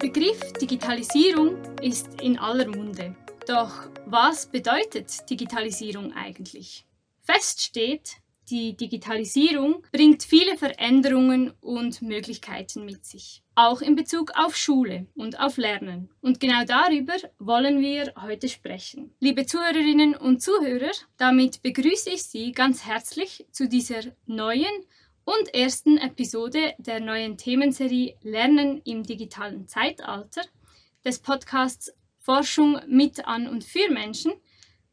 Begriff Digitalisierung ist in aller Munde. Doch was bedeutet Digitalisierung eigentlich? Fest steht, die Digitalisierung bringt viele Veränderungen und Möglichkeiten mit sich, auch in Bezug auf Schule und auf Lernen. Und genau darüber wollen wir heute sprechen. Liebe Zuhörerinnen und Zuhörer, damit begrüße ich Sie ganz herzlich zu dieser neuen und ersten Episode der neuen Themenserie Lernen im digitalen Zeitalter des Podcasts Forschung mit an und für Menschen –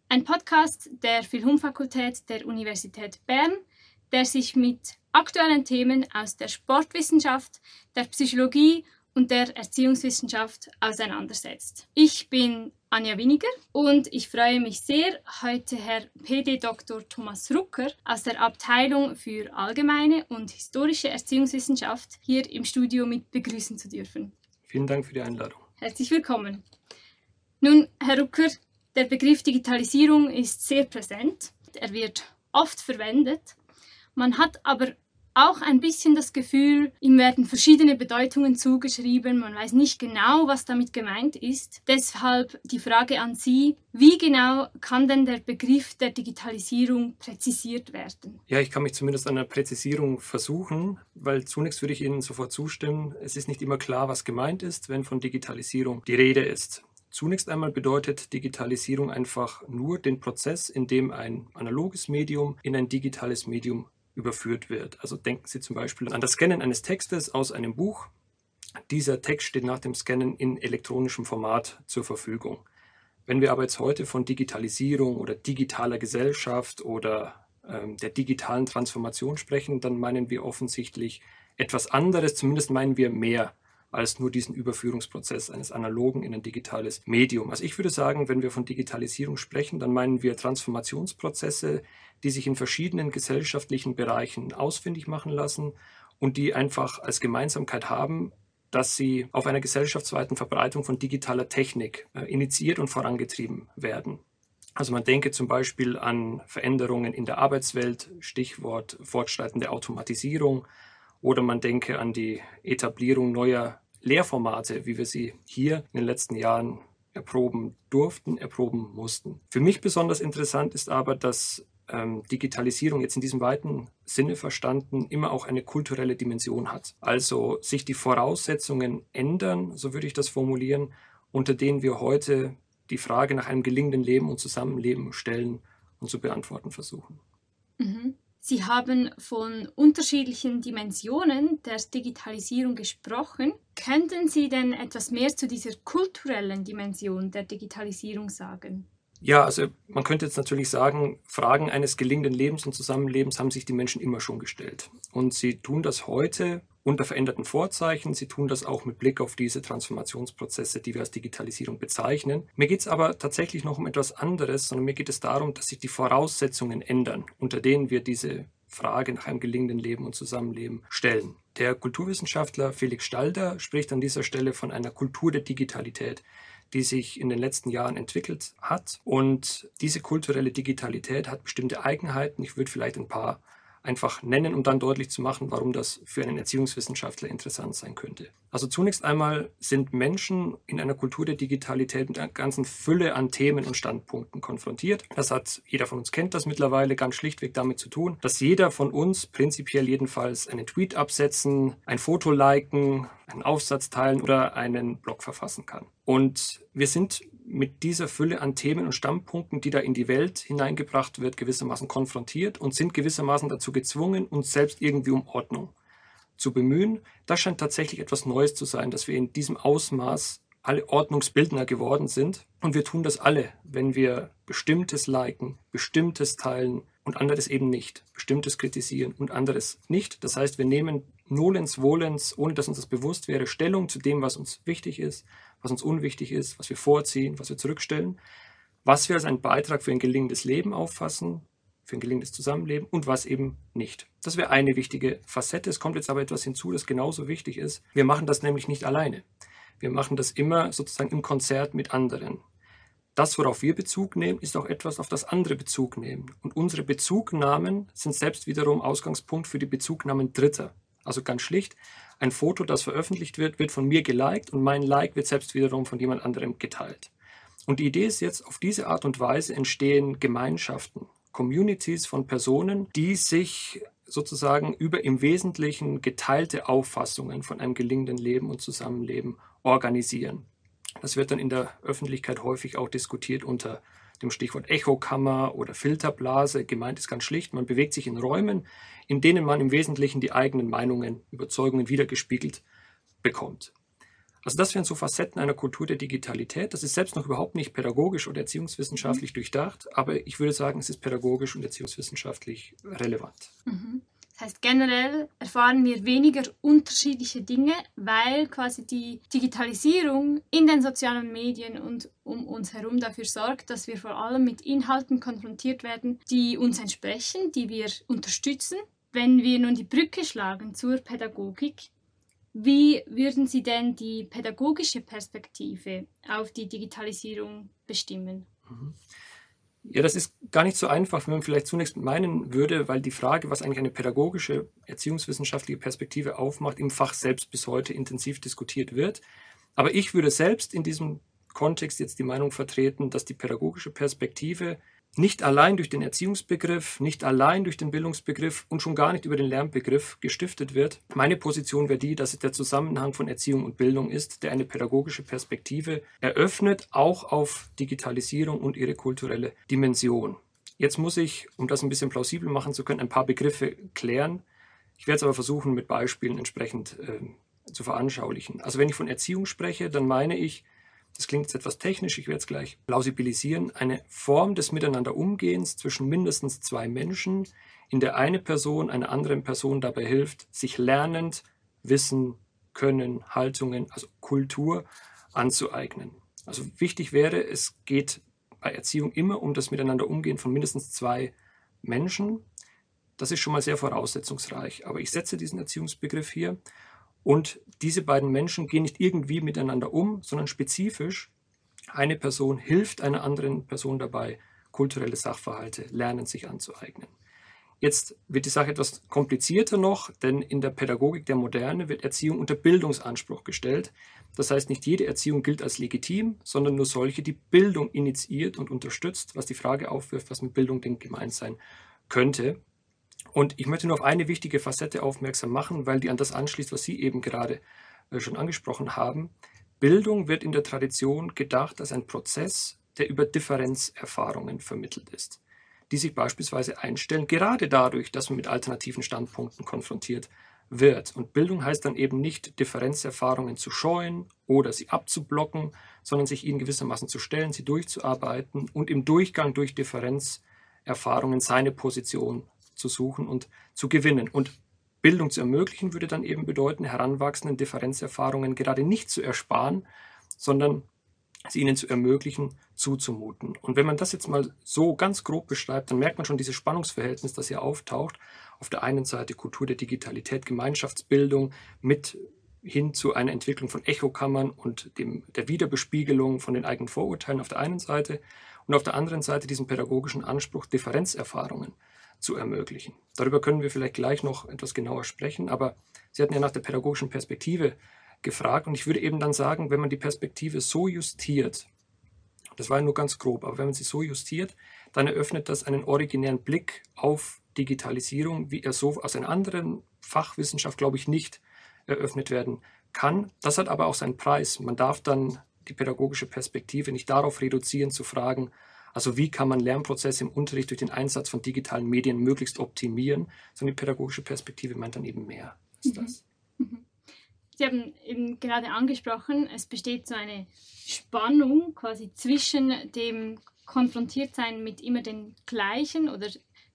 ein Podcast der Philhum-Fakultät der Universität Bern, der sich mit aktuellen Themen aus der Sportwissenschaft, der Psychologie und der Erziehungswissenschaft auseinandersetzt. Ich bin Anja Winiger und ich freue mich sehr, heute Herr PD Dr. Thomas Rucker aus der Abteilung für allgemeine und historische Erziehungswissenschaft hier im Studio mit begrüßen zu dürfen. Vielen Dank für die Einladung. Herzlich willkommen. Nun, Herr Rucker, der Begriff Digitalisierung ist sehr präsent. Er wird oft verwendet. Man hat aber auch ein bisschen das Gefühl, ihm werden verschiedene Bedeutungen zugeschrieben. Man weiß nicht genau, was damit gemeint ist. Deshalb die Frage an Sie, wie genau kann denn der Begriff der Digitalisierung präzisiert werden? Ja, ich kann mich zumindest an einer Präzisierung versuchen, weil zunächst würde ich Ihnen sofort zustimmen. Es ist nicht immer klar, was gemeint ist, wenn von Digitalisierung die Rede ist. Zunächst einmal bedeutet Digitalisierung einfach nur den Prozess, in dem ein analoges Medium in ein digitales Medium überführt wird. Also denken Sie zum Beispiel an das Scannen eines Textes aus einem Buch. Dieser Text steht nach dem Scannen in elektronischem Format zur Verfügung. Wenn wir aber jetzt heute von Digitalisierung oder digitaler Gesellschaft oder ähm, der digitalen Transformation sprechen, dann meinen wir offensichtlich etwas anderes, zumindest meinen wir mehr als nur diesen Überführungsprozess eines analogen in ein digitales Medium. Also ich würde sagen, wenn wir von Digitalisierung sprechen, dann meinen wir Transformationsprozesse, die sich in verschiedenen gesellschaftlichen Bereichen ausfindig machen lassen und die einfach als Gemeinsamkeit haben, dass sie auf einer gesellschaftsweiten Verbreitung von digitaler Technik äh, initiiert und vorangetrieben werden. Also man denke zum Beispiel an Veränderungen in der Arbeitswelt, Stichwort fortschreitende Automatisierung, oder man denke an die Etablierung neuer Lehrformate, wie wir sie hier in den letzten Jahren erproben durften, erproben mussten. Für mich besonders interessant ist aber, dass ähm, Digitalisierung jetzt in diesem weiten Sinne verstanden immer auch eine kulturelle Dimension hat. Also sich die Voraussetzungen ändern, so würde ich das formulieren, unter denen wir heute die Frage nach einem gelingenden Leben und Zusammenleben stellen und zu beantworten versuchen. Mhm. Sie haben von unterschiedlichen Dimensionen der Digitalisierung gesprochen. Könnten Sie denn etwas mehr zu dieser kulturellen Dimension der Digitalisierung sagen? Ja, also man könnte jetzt natürlich sagen, Fragen eines gelingenden Lebens und Zusammenlebens haben sich die Menschen immer schon gestellt. Und sie tun das heute unter veränderten Vorzeichen. Sie tun das auch mit Blick auf diese Transformationsprozesse, die wir als Digitalisierung bezeichnen. Mir geht es aber tatsächlich noch um etwas anderes, sondern mir geht es darum, dass sich die Voraussetzungen ändern, unter denen wir diese Frage nach einem gelingenden Leben und Zusammenleben stellen. Der Kulturwissenschaftler Felix Stalder spricht an dieser Stelle von einer Kultur der Digitalität die sich in den letzten Jahren entwickelt hat. Und diese kulturelle Digitalität hat bestimmte Eigenheiten. Ich würde vielleicht ein paar einfach nennen, um dann deutlich zu machen, warum das für einen Erziehungswissenschaftler interessant sein könnte. Also zunächst einmal sind Menschen in einer Kultur der Digitalität mit einer ganzen Fülle an Themen und Standpunkten konfrontiert. Das hat, jeder von uns kennt das mittlerweile, ganz schlichtweg damit zu tun, dass jeder von uns prinzipiell jedenfalls einen Tweet absetzen, ein Foto liken, einen Aufsatz teilen oder einen Blog verfassen kann. Und wir sind mit dieser Fülle an Themen und Standpunkten, die da in die Welt hineingebracht wird, gewissermaßen konfrontiert und sind gewissermaßen dazu gezwungen, uns selbst irgendwie um Ordnung zu bemühen. Das scheint tatsächlich etwas Neues zu sein, dass wir in diesem Ausmaß alle Ordnungsbildner geworden sind. Und wir tun das alle, wenn wir bestimmtes liken, bestimmtes teilen und anderes eben nicht, bestimmtes kritisieren und anderes nicht. Das heißt, wir nehmen nolens volens, ohne dass uns das bewusst wäre, Stellung zu dem, was uns wichtig ist was uns unwichtig ist, was wir vorziehen, was wir zurückstellen, was wir als einen Beitrag für ein gelingendes Leben auffassen, für ein gelingendes Zusammenleben und was eben nicht. Das wäre eine wichtige Facette. Es kommt jetzt aber etwas hinzu, das genauso wichtig ist. Wir machen das nämlich nicht alleine. Wir machen das immer sozusagen im Konzert mit anderen. Das, worauf wir Bezug nehmen, ist auch etwas, auf das andere Bezug nehmen. Und unsere Bezugnahmen sind selbst wiederum Ausgangspunkt für die Bezugnahmen Dritter. Also ganz schlicht, ein Foto, das veröffentlicht wird, wird von mir geliked und mein Like wird selbst wiederum von jemand anderem geteilt. Und die Idee ist jetzt, auf diese Art und Weise entstehen Gemeinschaften, Communities von Personen, die sich sozusagen über im Wesentlichen geteilte Auffassungen von einem gelingenden Leben und Zusammenleben organisieren. Das wird dann in der Öffentlichkeit häufig auch diskutiert unter dem Stichwort Echokammer oder Filterblase. Gemeint ist ganz schlicht, man bewegt sich in Räumen, in denen man im Wesentlichen die eigenen Meinungen, Überzeugungen wiedergespiegelt bekommt. Also das wären so Facetten einer Kultur der Digitalität. Das ist selbst noch überhaupt nicht pädagogisch oder erziehungswissenschaftlich mhm. durchdacht, aber ich würde sagen, es ist pädagogisch und erziehungswissenschaftlich relevant. Mhm. Das heißt, generell erfahren wir weniger unterschiedliche Dinge, weil quasi die Digitalisierung in den sozialen Medien und um uns herum dafür sorgt, dass wir vor allem mit Inhalten konfrontiert werden, die uns entsprechen, die wir unterstützen. Wenn wir nun die Brücke schlagen zur Pädagogik, wie würden Sie denn die pädagogische Perspektive auf die Digitalisierung bestimmen? Mhm. Ja, das ist gar nicht so einfach, wie man vielleicht zunächst meinen würde, weil die Frage, was eigentlich eine pädagogische, erziehungswissenschaftliche Perspektive aufmacht, im Fach selbst bis heute intensiv diskutiert wird. Aber ich würde selbst in diesem Kontext jetzt die Meinung vertreten, dass die pädagogische Perspektive nicht allein durch den Erziehungsbegriff, nicht allein durch den Bildungsbegriff und schon gar nicht über den Lernbegriff gestiftet wird. Meine Position wäre die, dass es der Zusammenhang von Erziehung und Bildung ist, der eine pädagogische Perspektive eröffnet, auch auf Digitalisierung und ihre kulturelle Dimension. Jetzt muss ich, um das ein bisschen plausibel machen zu können, ein paar Begriffe klären. Ich werde es aber versuchen, mit Beispielen entsprechend äh, zu veranschaulichen. Also wenn ich von Erziehung spreche, dann meine ich, das klingt jetzt etwas technisch, ich werde es gleich plausibilisieren, eine Form des Miteinanderumgehens zwischen mindestens zwei Menschen, in der eine Person einer anderen Person dabei hilft, sich lernend Wissen, Können, Haltungen, also Kultur anzueignen. Also wichtig wäre, es geht bei Erziehung immer um das Miteinanderumgehen von mindestens zwei Menschen. Das ist schon mal sehr voraussetzungsreich. Aber ich setze diesen Erziehungsbegriff hier und diese beiden Menschen gehen nicht irgendwie miteinander um, sondern spezifisch eine Person hilft einer anderen Person dabei, kulturelle Sachverhalte lernen sich anzueignen. Jetzt wird die Sache etwas komplizierter noch, denn in der Pädagogik der Moderne wird Erziehung unter Bildungsanspruch gestellt. Das heißt, nicht jede Erziehung gilt als legitim, sondern nur solche, die Bildung initiiert und unterstützt, was die Frage aufwirft, was mit Bildung denn gemeint sein könnte. Und ich möchte nur auf eine wichtige Facette aufmerksam machen, weil die an das anschließt, was Sie eben gerade äh, schon angesprochen haben. Bildung wird in der Tradition gedacht als ein Prozess, der über Differenzerfahrungen vermittelt ist, die sich beispielsweise einstellen, gerade dadurch, dass man mit alternativen Standpunkten konfrontiert wird. Und Bildung heißt dann eben nicht, Differenzerfahrungen zu scheuen oder sie abzublocken, sondern sich ihnen gewissermaßen zu stellen, sie durchzuarbeiten und im Durchgang durch Differenzerfahrungen seine Position zu suchen und zu gewinnen. Und Bildung zu ermöglichen würde dann eben bedeuten, heranwachsenden Differenzerfahrungen gerade nicht zu ersparen, sondern sie ihnen zu ermöglichen, zuzumuten. Und wenn man das jetzt mal so ganz grob beschreibt, dann merkt man schon dieses Spannungsverhältnis, das hier auftaucht. Auf der einen Seite Kultur der Digitalität, Gemeinschaftsbildung mit hin zu einer Entwicklung von Echokammern und dem, der Wiederbespiegelung von den eigenen Vorurteilen auf der einen Seite und auf der anderen Seite diesen pädagogischen Anspruch, Differenzerfahrungen zu ermöglichen. Darüber können wir vielleicht gleich noch etwas genauer sprechen, aber Sie hatten ja nach der pädagogischen Perspektive gefragt und ich würde eben dann sagen, wenn man die Perspektive so justiert, das war ja nur ganz grob, aber wenn man sie so justiert, dann eröffnet das einen originären Blick auf Digitalisierung, wie er so aus einer anderen Fachwissenschaft, glaube ich, nicht eröffnet werden kann. Das hat aber auch seinen Preis. Man darf dann die pädagogische Perspektive nicht darauf reduzieren, zu fragen, also wie kann man Lernprozesse im Unterricht durch den Einsatz von digitalen Medien möglichst optimieren? So eine pädagogische Perspektive meint dann eben mehr als mhm. das. Mhm. Sie haben eben gerade angesprochen, es besteht so eine Spannung quasi zwischen dem Konfrontiertsein mit immer den gleichen oder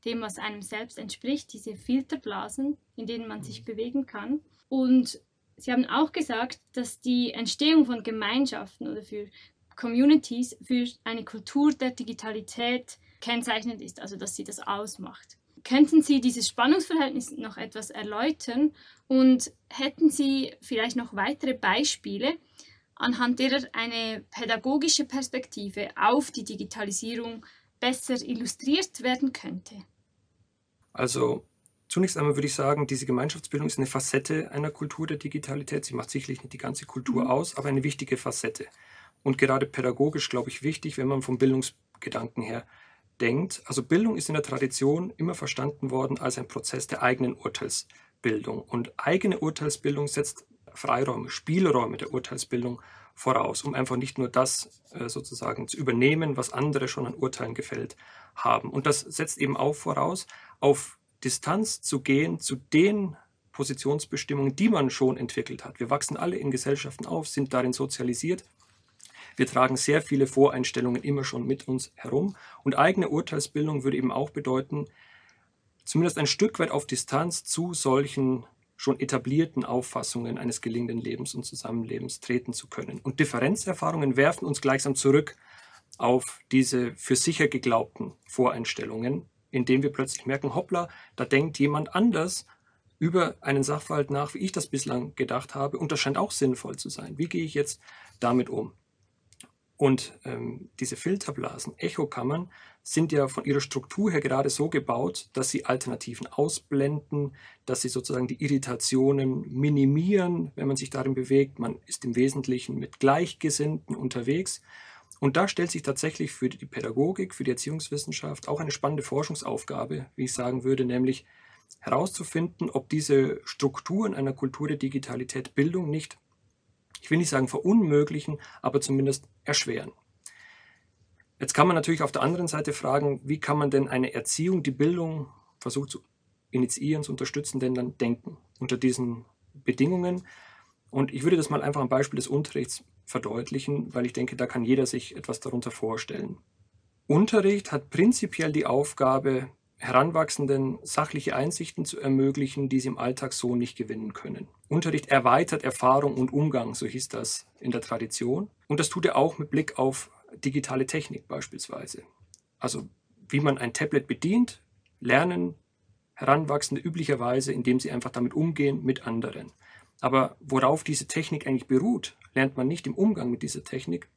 dem, was einem selbst entspricht, diese Filterblasen, in denen man sich mhm. bewegen kann. Und Sie haben auch gesagt, dass die Entstehung von Gemeinschaften oder für Communities für eine Kultur der Digitalität kennzeichnend ist, also dass sie das ausmacht. Könnten Sie dieses Spannungsverhältnis noch etwas erläutern und hätten Sie vielleicht noch weitere Beispiele, anhand derer eine pädagogische Perspektive auf die Digitalisierung besser illustriert werden könnte? Also Zunächst einmal würde ich sagen, diese Gemeinschaftsbildung ist eine Facette einer Kultur der Digitalität. Sie macht sicherlich nicht die ganze Kultur mhm. aus, aber eine wichtige Facette. Und gerade pädagogisch, glaube ich, wichtig, wenn man vom Bildungsgedanken her denkt. Also Bildung ist in der Tradition immer verstanden worden als ein Prozess der eigenen Urteilsbildung. Und eigene Urteilsbildung setzt Freiräume, Spielräume der Urteilsbildung voraus, um einfach nicht nur das äh, sozusagen zu übernehmen, was andere schon an Urteilen gefällt haben. Und das setzt eben auch voraus, auf Distanz zu gehen zu den Positionsbestimmungen, die man schon entwickelt hat. Wir wachsen alle in Gesellschaften auf, sind darin sozialisiert. Wir tragen sehr viele Voreinstellungen immer schon mit uns herum. Und eigene Urteilsbildung würde eben auch bedeuten, zumindest ein Stück weit auf Distanz zu solchen schon etablierten Auffassungen eines gelingenden Lebens und Zusammenlebens treten zu können. Und Differenzerfahrungen werfen uns gleichsam zurück auf diese für sicher geglaubten Voreinstellungen, indem wir plötzlich merken, hoppla, da denkt jemand anders über einen Sachverhalt nach, wie ich das bislang gedacht habe, und das scheint auch sinnvoll zu sein. Wie gehe ich jetzt damit um? Und ähm, diese Filterblasen, Echokammern, sind ja von ihrer Struktur her gerade so gebaut, dass sie Alternativen ausblenden, dass sie sozusagen die Irritationen minimieren, wenn man sich darin bewegt. Man ist im Wesentlichen mit Gleichgesinnten unterwegs. Und da stellt sich tatsächlich für die Pädagogik, für die Erziehungswissenschaft auch eine spannende Forschungsaufgabe, wie ich sagen würde, nämlich herauszufinden, ob diese Strukturen einer Kultur der Digitalität Bildung nicht ich will nicht sagen verunmöglichen, aber zumindest erschweren. Jetzt kann man natürlich auf der anderen Seite fragen, wie kann man denn eine Erziehung, die Bildung versucht zu initiieren, zu unterstützen, denn dann denken unter diesen Bedingungen. Und ich würde das mal einfach am Beispiel des Unterrichts verdeutlichen, weil ich denke, da kann jeder sich etwas darunter vorstellen. Unterricht hat prinzipiell die Aufgabe, Heranwachsenden sachliche Einsichten zu ermöglichen, die sie im Alltag so nicht gewinnen können. Unterricht erweitert Erfahrung und Umgang, so hieß das in der Tradition. Und das tut er auch mit Blick auf digitale Technik beispielsweise. Also wie man ein Tablet bedient, lernen Heranwachsende üblicherweise, indem sie einfach damit umgehen mit anderen. Aber worauf diese Technik eigentlich beruht, lernt man nicht im Umgang mit dieser Technik,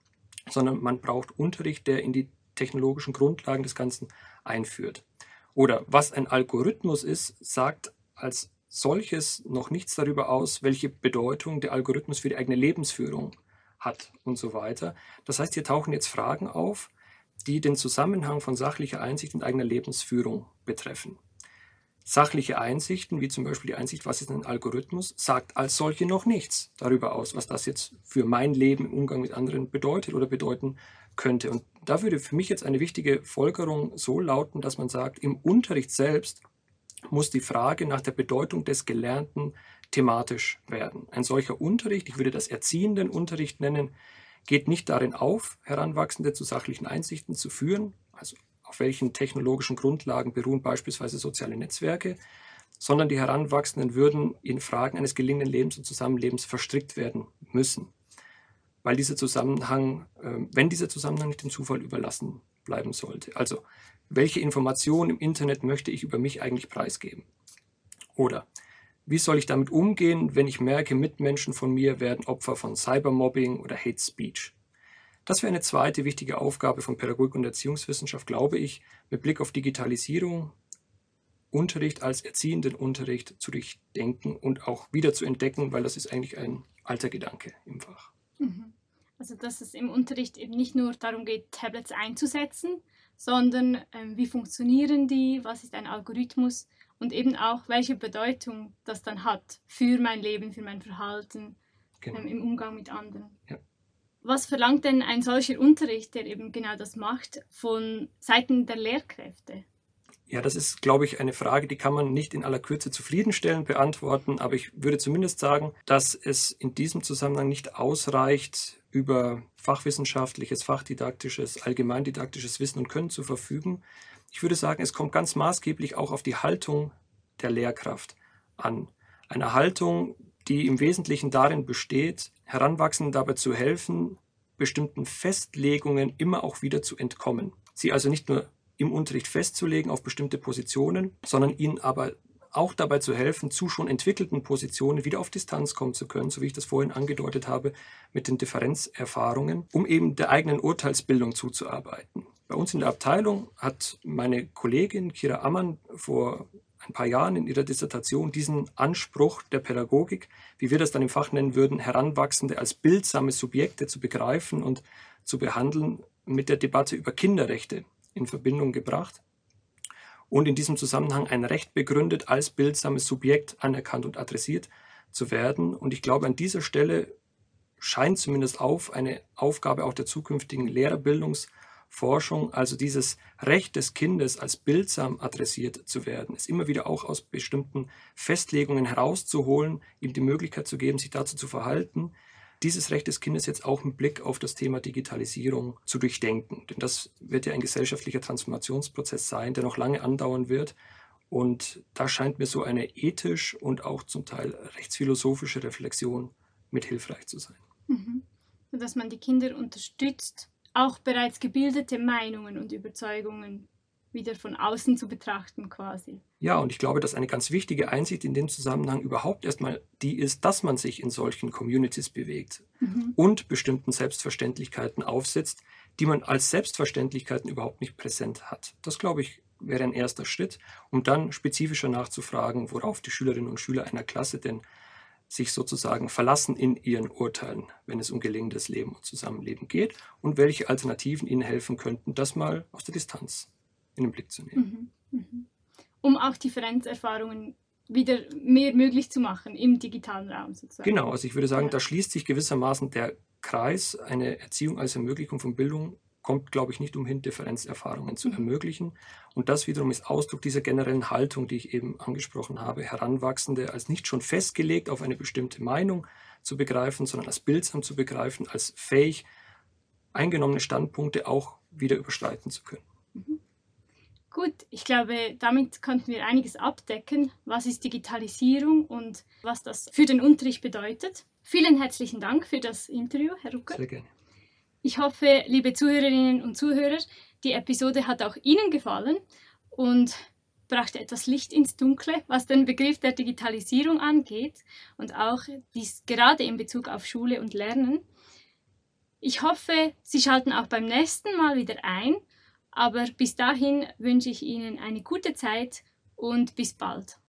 sondern man braucht Unterricht, der in die technologischen Grundlagen des Ganzen einführt. Oder was ein Algorithmus ist, sagt als solches noch nichts darüber aus, welche Bedeutung der Algorithmus für die eigene Lebensführung hat und so weiter. Das heißt, hier tauchen jetzt Fragen auf, die den Zusammenhang von sachlicher Einsicht und eigener Lebensführung betreffen. Sachliche Einsichten, wie zum Beispiel die Einsicht, was ist ein Algorithmus, sagt als solche noch nichts darüber aus, was das jetzt für mein Leben im Umgang mit anderen bedeutet oder bedeuten könnte. Und da würde für mich jetzt eine wichtige Folgerung so lauten, dass man sagt, im Unterricht selbst muss die Frage nach der Bedeutung des Gelernten thematisch werden. Ein solcher Unterricht, ich würde das erziehenden Unterricht nennen, geht nicht darin auf, Heranwachsende zu sachlichen Einsichten zu führen, also auf welchen technologischen Grundlagen beruhen beispielsweise soziale Netzwerke, sondern die Heranwachsenden würden in Fragen eines gelingenden Lebens und Zusammenlebens verstrickt werden müssen weil dieser Zusammenhang, ähm, wenn dieser Zusammenhang nicht dem Zufall überlassen bleiben sollte. Also, welche Informationen im Internet möchte ich über mich eigentlich preisgeben? Oder wie soll ich damit umgehen, wenn ich merke, Mitmenschen von mir werden Opfer von Cybermobbing oder Hate Speech? Das wäre eine zweite wichtige Aufgabe von Pädagogik und Erziehungswissenschaft, glaube ich, mit Blick auf Digitalisierung, Unterricht als erziehenden Unterricht zu durchdenken und auch wieder zu entdecken, weil das ist eigentlich ein alter Gedanke im Fach. Mhm. Also dass es im Unterricht eben nicht nur darum geht, Tablets einzusetzen, sondern ähm, wie funktionieren die, was ist ein Algorithmus und eben auch, welche Bedeutung das dann hat für mein Leben, für mein Verhalten genau. ähm, im Umgang mit anderen. Ja. Was verlangt denn ein solcher Unterricht, der eben genau das macht, von Seiten der Lehrkräfte? Ja, das ist, glaube ich, eine Frage, die kann man nicht in aller Kürze zufriedenstellend beantworten, aber ich würde zumindest sagen, dass es in diesem Zusammenhang nicht ausreicht, über fachwissenschaftliches, fachdidaktisches, allgemeindidaktisches Wissen und Können zu verfügen. Ich würde sagen, es kommt ganz maßgeblich auch auf die Haltung der Lehrkraft an. Eine Haltung, die im Wesentlichen darin besteht, Heranwachsenden dabei zu helfen, bestimmten Festlegungen immer auch wieder zu entkommen. Sie also nicht nur im Unterricht festzulegen auf bestimmte Positionen, sondern ihnen aber auch dabei zu helfen, zu schon entwickelten Positionen wieder auf Distanz kommen zu können, so wie ich das vorhin angedeutet habe, mit den Differenzerfahrungen, um eben der eigenen Urteilsbildung zuzuarbeiten. Bei uns in der Abteilung hat meine Kollegin Kira Ammann vor ein paar Jahren in ihrer Dissertation diesen Anspruch der Pädagogik, wie wir das dann im Fach nennen würden, Heranwachsende als bildsame Subjekte zu begreifen und zu behandeln, mit der Debatte über Kinderrechte in Verbindung gebracht und in diesem Zusammenhang ein Recht begründet, als bildsames Subjekt anerkannt und adressiert zu werden. Und ich glaube, an dieser Stelle scheint zumindest auf eine Aufgabe auch der zukünftigen Lehrerbildungsforschung, also dieses Recht des Kindes als bildsam adressiert zu werden, es immer wieder auch aus bestimmten Festlegungen herauszuholen, ihm die Möglichkeit zu geben, sich dazu zu verhalten, dieses Recht des Kindes jetzt auch mit Blick auf das Thema Digitalisierung zu durchdenken. Denn das wird ja ein gesellschaftlicher Transformationsprozess sein, der noch lange andauern wird. Und da scheint mir so eine ethisch und auch zum Teil rechtsphilosophische Reflexion mit hilfreich zu sein. Mhm. Dass man die Kinder unterstützt, auch bereits gebildete Meinungen und Überzeugungen wieder von außen zu betrachten quasi. Ja, und ich glaube, dass eine ganz wichtige Einsicht in dem Zusammenhang überhaupt erstmal die ist, dass man sich in solchen Communities bewegt mhm. und bestimmten Selbstverständlichkeiten aufsetzt, die man als Selbstverständlichkeiten überhaupt nicht präsent hat. Das, glaube ich, wäre ein erster Schritt, um dann spezifischer nachzufragen, worauf die Schülerinnen und Schüler einer Klasse denn sich sozusagen verlassen in ihren Urteilen, wenn es um gelingendes Leben und Zusammenleben geht und welche Alternativen ihnen helfen könnten, das mal aus der Distanz in den Blick zu nehmen. Mhm, mhm. Um auch Differenzerfahrungen wieder mehr möglich zu machen im digitalen Raum sozusagen. Genau, also ich würde sagen, ja. da schließt sich gewissermaßen der Kreis. Eine Erziehung als Ermöglichung von Bildung kommt, glaube ich, nicht umhin, Differenzerfahrungen zu mhm. ermöglichen. Und das wiederum ist Ausdruck dieser generellen Haltung, die ich eben angesprochen habe, Heranwachsende als nicht schon festgelegt auf eine bestimmte Meinung zu begreifen, sondern als bildsam zu begreifen, als fähig, eingenommene Standpunkte auch wieder überschreiten zu können. Gut, ich glaube, damit konnten wir einiges abdecken. Was ist Digitalisierung und was das für den Unterricht bedeutet? Vielen herzlichen Dank für das Interview, Herr Rucker. Sehr gerne. Ich hoffe, liebe Zuhörerinnen und Zuhörer, die Episode hat auch Ihnen gefallen und brachte etwas Licht ins Dunkle, was den Begriff der Digitalisierung angeht und auch dies gerade in Bezug auf Schule und Lernen. Ich hoffe, Sie schalten auch beim nächsten Mal wieder ein aber bis dahin wünsche ich Ihnen eine gute Zeit und bis bald.